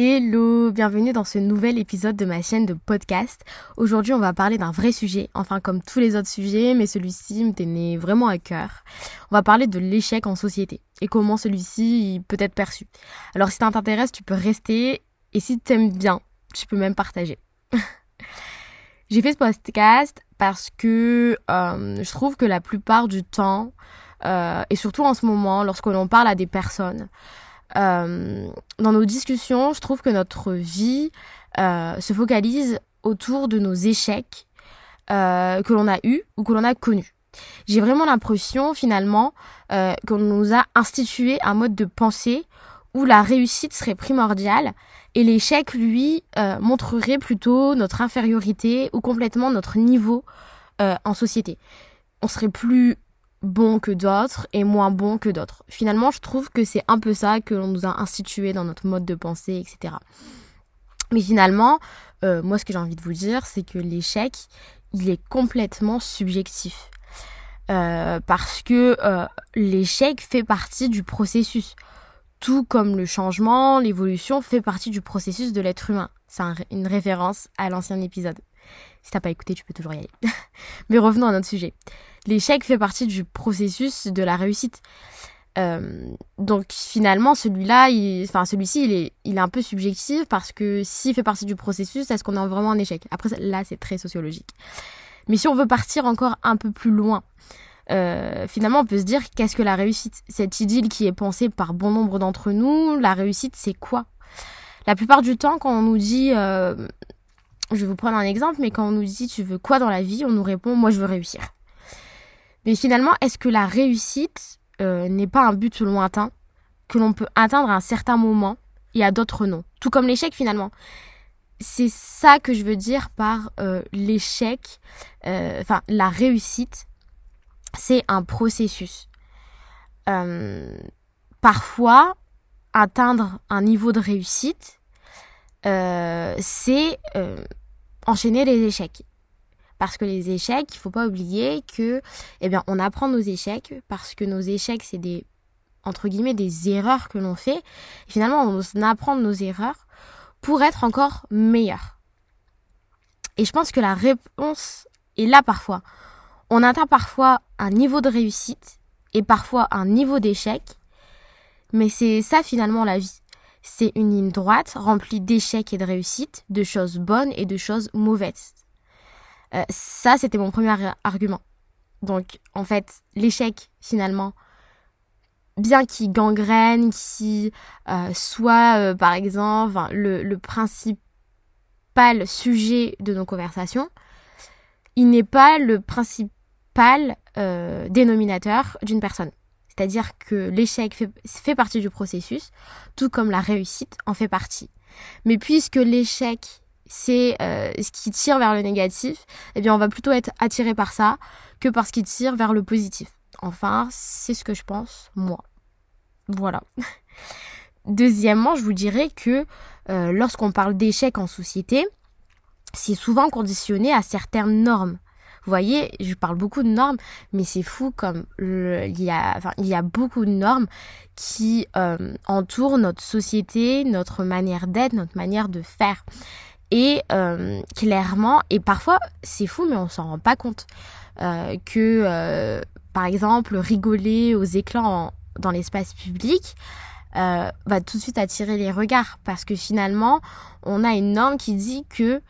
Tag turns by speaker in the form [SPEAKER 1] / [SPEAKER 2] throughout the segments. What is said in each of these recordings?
[SPEAKER 1] Hello, bienvenue dans ce nouvel épisode de ma chaîne de podcast. Aujourd'hui, on va parler d'un vrai sujet, enfin comme tous les autres sujets, mais celui-ci me tenait vraiment à cœur. On va parler de l'échec en société et comment celui-ci peut être perçu. Alors si ça t'intéresse, tu peux rester et si tu aimes bien, tu peux même partager. J'ai fait ce podcast parce que euh, je trouve que la plupart du temps, euh, et surtout en ce moment, lorsque l'on parle à des personnes, euh, dans nos discussions, je trouve que notre vie euh, se focalise autour de nos échecs euh, que l'on a eus ou que l'on a connus. J'ai vraiment l'impression finalement euh, qu'on nous a institué un mode de pensée où la réussite serait primordiale et l'échec, lui, euh, montrerait plutôt notre infériorité ou complètement notre niveau en société. On serait plus bon que d'autres et moins bon que d'autres. Finalement, je trouve que c'est un peu ça que l'on nous a institué dans notre mode de pensée, etc. Mais finalement, euh, moi, ce que j'ai envie de vous dire, c'est que l'échec, il est complètement subjectif. Euh, parce que euh, l'échec fait partie du processus. Tout comme le changement, l'évolution fait partie du processus de l'être humain. C'est un, une référence à l'ancien épisode. Si t'as pas écouté, tu peux toujours y aller. Mais revenons à notre sujet. L'échec fait partie du processus de la réussite. Euh, donc finalement, celui-là, il, enfin celui-ci, il est, il est un peu subjectif parce que s'il fait partie du processus, est-ce qu'on est vraiment en échec? Après, là, c'est très sociologique. Mais si on veut partir encore un peu plus loin, euh, finalement, on peut se dire qu'est-ce que la réussite? Cette idylle qui est pensée par bon nombre d'entre nous, la réussite, c'est quoi? La plupart du temps, quand on nous dit, euh, je vais vous prendre un exemple, mais quand on nous dit tu veux quoi dans la vie, on nous répond moi je veux réussir. Mais finalement, est-ce que la réussite euh, n'est pas un but lointain que l'on peut atteindre à un certain moment et à d'autres non? Tout comme l'échec finalement. C'est ça que je veux dire par euh, l'échec, euh, enfin la réussite, c'est un processus. Euh, parfois, atteindre un niveau de réussite, euh, c'est euh, enchaîner les échecs. Parce que les échecs, il faut pas oublier que, eh bien, on apprend nos échecs parce que nos échecs, c'est des entre guillemets des erreurs que l'on fait. Finalement, on apprend nos erreurs pour être encore meilleur. Et je pense que la réponse est là parfois. On atteint parfois un niveau de réussite et parfois un niveau d'échec, mais c'est ça finalement la vie. C'est une ligne droite remplie d'échecs et de réussites, de choses bonnes et de choses mauvaises. Euh, ça, c'était mon premier argument. Donc, en fait, l'échec, finalement, bien qu'il gangrène, qui euh, soit, euh, par exemple, le, le principal sujet de nos conversations, il n'est pas le principal euh, dénominateur d'une personne. C'est-à-dire que l'échec fait, partie du processus, tout comme la réussite en fait partie. Mais puisque l'échec, c'est euh, ce qui tire vers le négatif, eh bien on va plutôt être attiré par ça que par ce qui tire vers le positif. Enfin, c'est ce que je pense, moi. Voilà. Deuxièmement, je vous dirais que euh, lorsqu'on parle d'échec en société, c'est souvent conditionné à certaines normes. Vous voyez, je parle beaucoup de normes, mais c'est fou comme il, y a, beaucoup de normes qui euh, entourent notre société, notre manière d'être, notre manière de faire. Et euh, clairement, et parfois c'est fou, mais on s'en rend pas compte, euh, que par exemple rigoler aux éclats dans l'espace public va tout de suite attirer les regards parce que finalement on a une norme qui dit que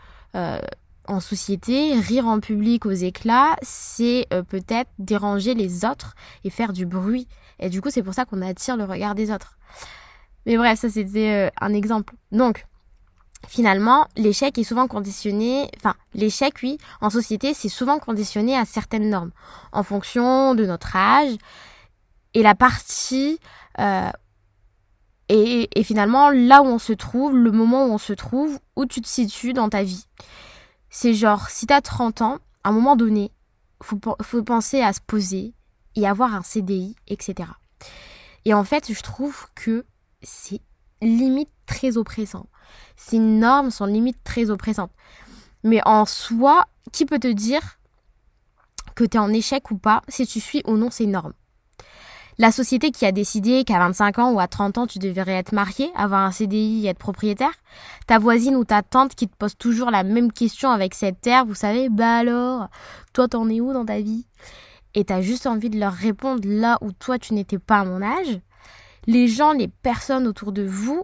[SPEAKER 1] en société, rire en public aux éclats, c'est euh, peut-être déranger les autres et faire du bruit. Et du coup, c'est pour ça qu'on attire le regard des autres. Mais bref, ça c'était un exemple. Donc, finalement, l'échec est souvent conditionné, enfin, l'échec, oui, en société, c'est souvent conditionné à certaines normes, en fonction de notre âge, et la partie, euh, et, et, finalement, là où on se trouve, le moment où on se trouve, où tu te situes dans ta vie. C'est genre, si t'as 30 ans, à un moment donné, faut, faut penser à se poser et avoir un CDI, etc. Et en fait, je trouve que c'est limite très oppressant. Ces normes sont limite très oppressantes. Mais en soi, qui peut te dire que tu es en échec ou pas si tu suis ou non ces normes? La société qui a décidé qu'à 25 ans ou à 30 ans, tu devrais être marié, avoir un CDI et être propriétaire. Ta voisine ou ta tante qui te pose toujours la même question avec cette air, vous savez, bah alors, toi t'en es où dans ta vie? Et t'as juste envie de leur répondre là où toi tu n'étais pas à mon âge. Les gens, les personnes autour de vous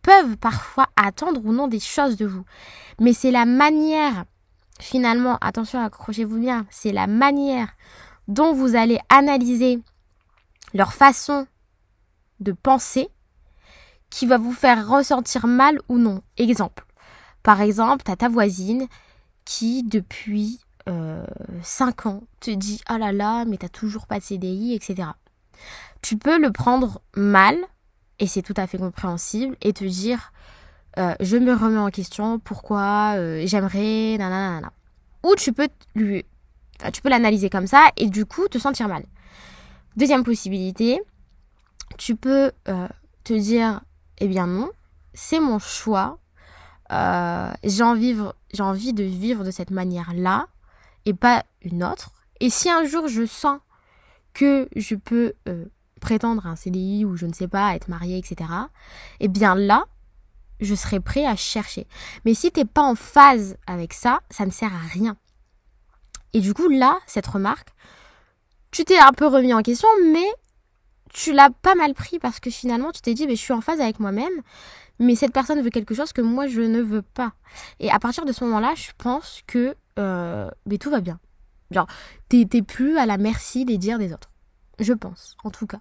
[SPEAKER 1] peuvent parfois attendre ou non des choses de vous. Mais c'est la manière, finalement, attention, accrochez-vous bien, c'est la manière dont vous allez analyser leur façon de penser qui va vous faire ressentir mal ou non. Exemple. Par exemple, tu as ta voisine qui, depuis euh, 5 ans, te dit Oh là là, mais t'as toujours pas de CDI, etc. Tu peux le prendre mal, et c'est tout à fait compréhensible, et te dire euh, Je me remets en question, pourquoi, euh, j'aimerais, nanana. Ou tu peux lui. tu peux l'analyser comme ça, et du coup te sentir mal. Deuxième possibilité, tu peux euh, te dire, eh bien non, c'est mon choix, euh, j'ai envie, de vivre de cette manière-là et pas une autre. Et si un jour je sens que je peux euh, prétendre un CDI ou je ne sais pas, être mariée, etc., eh bien là, je serai prêt à chercher. Mais si t'es pas en phase avec ça, ça ne sert à rien. Et du coup, là, cette remarque, tu t'es un peu remis en question, mais tu l'as pas mal pris parce que finalement tu t'es dit mais je suis en phase avec moi-même mais cette personne veut quelque chose que moi je ne veux pas. Et à partir de ce moment-là je pense que euh, mais tout va bien. Genre t'es plus à la merci des dires des autres. Je pense en tout cas.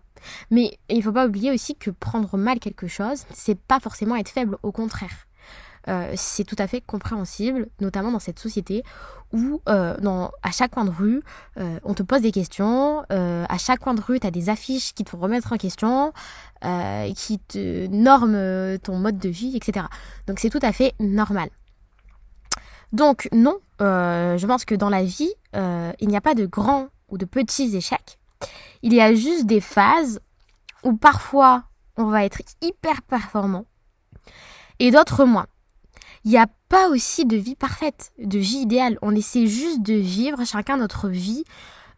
[SPEAKER 1] Mais il faut pas oublier aussi que prendre mal quelque chose c'est pas forcément être faible au contraire euh, c'est tout à fait compréhensible, notamment dans cette société où euh, dans, à chaque coin de rue, euh, on te pose des questions, à chaque coin de rue, tu as des affiches qui te font remettre en question, qui te norment ton mode de vie, etc. Donc c'est tout à fait normal. Donc non, je pense que dans la vie, il n'y a pas de grands ou de petits échecs. Il y a juste des phases où parfois on va être hyper performant et d'autres moins il n'y a pas aussi de vie parfaite, de vie idéale. On essaie juste de vivre chacun notre vie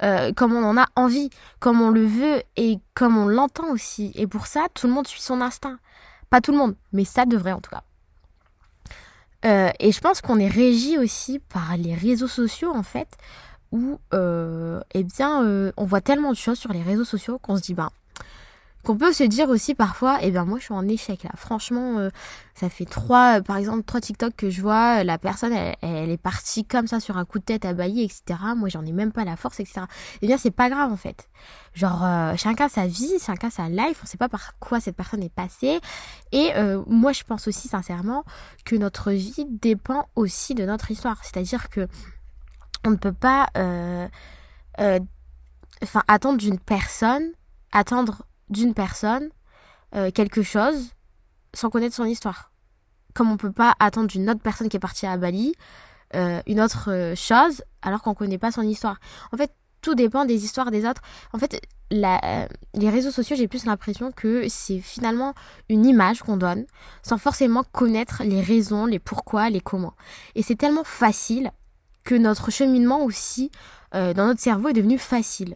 [SPEAKER 1] euh, comme on en a envie, comme on le veut et comme on l'entend aussi. Et pour ça, tout le monde suit son instinct. Pas tout le monde, mais ça devrait en tout cas. Euh, et je pense qu'on est régi aussi par les réseaux sociaux en fait, où euh, eh bien on voit tellement de choses sur les réseaux sociaux qu'on se dit ben qu'on peut se dire aussi parfois, eh bien moi je suis en échec là. Franchement, euh, ça fait trois, euh, par exemple trois TikTok que je vois, euh, la personne elle, est partie comme ça sur un coup de tête à bailli, etc. Moi j'en ai même pas la force, etc. Eh bien c'est pas grave en fait. Genre chacun sa vie, chacun sa life, on sait pas par quoi cette personne est passée. Et moi je pense aussi sincèrement que notre vie dépend aussi de notre histoire. C'est-à-dire que on ne peut pas, enfin attendre d'une personne, attendre d'une personne euh, quelque chose sans connaître son histoire. Comme on peut pas attendre d'une autre personne qui est partie à Bali euh, une autre euh, chose alors qu'on connaît pas son histoire. En fait, tout dépend des histoires des autres. En fait, les réseaux sociaux, j'ai plus l'impression que c'est finalement une image qu'on donne sans forcément connaître les raisons, les pourquoi, les comment. Et c'est tellement facile que notre cheminement aussi dans notre cerveau est devenu facile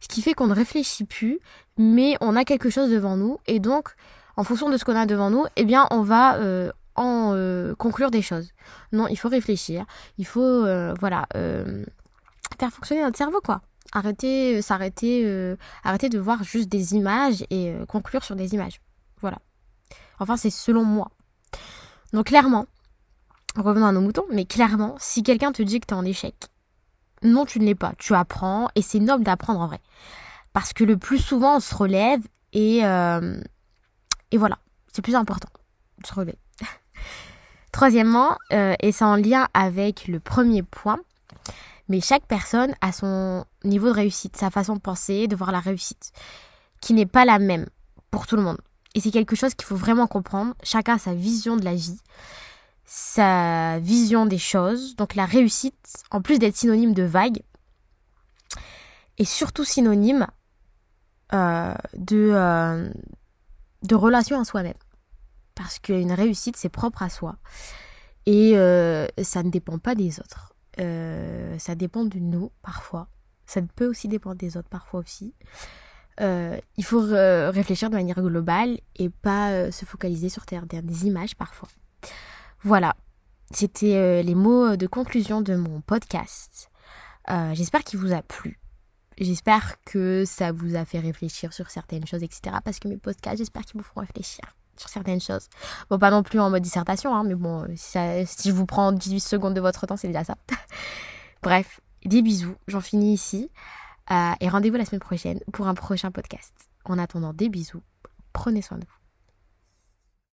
[SPEAKER 1] ce qui fait qu'on ne réfléchit plus, mais on a quelque chose devant nous, et donc, en fonction de ce qu'on a devant nous, eh bien, on va euh, en euh, conclure des choses. Non, il faut réfléchir, il faut, euh, voilà, faire fonctionner notre cerveau, quoi. Arrêter, s'arrêter, arrêter de voir juste des images et conclure sur des images. Voilà. Enfin, c'est selon moi. Donc, clairement, revenons à nos moutons, mais clairement, si quelqu'un te dit que tu es en échec, non, tu ne l'es pas. Tu apprends et c'est noble d'apprendre en vrai. Parce que le plus souvent, on se relève et, euh, et voilà, c'est plus important de se relever. Troisièmement, euh, et c'est en lien avec le premier point, mais chaque personne a son niveau de réussite, sa façon de penser, de voir la réussite, qui n'est pas la même pour tout le monde. Et c'est quelque chose qu'il faut vraiment comprendre. Chacun a sa vision de la vie sa vision des choses. Donc la réussite, en plus d'être synonyme de vague, est surtout synonyme euh, de, euh, de relation à soi-même. Parce qu'une réussite, c'est propre à soi. Et euh, ça ne dépend pas des autres. ça dépend de nous, parfois. Ça peut aussi dépendre des autres, parfois aussi. il faut réfléchir de manière globale et pas se focaliser sur des images parfois. Voilà, c'était les mots de conclusion de mon podcast. J'espère qu'il vous a plu. J'espère que ça vous a fait réfléchir sur certaines choses, etc. Parce que mes podcasts, j'espère qu'ils vous feront réfléchir sur certaines choses. Bon, pas non plus en mode dissertation, hein, mais bon, si, si je vous prends 18 secondes de votre temps, c'est déjà ça. Bref, des bisous, j'en finis ici. Euh, et rendez-vous la semaine prochaine pour un prochain podcast. En attendant, des bisous, prenez soin de vous.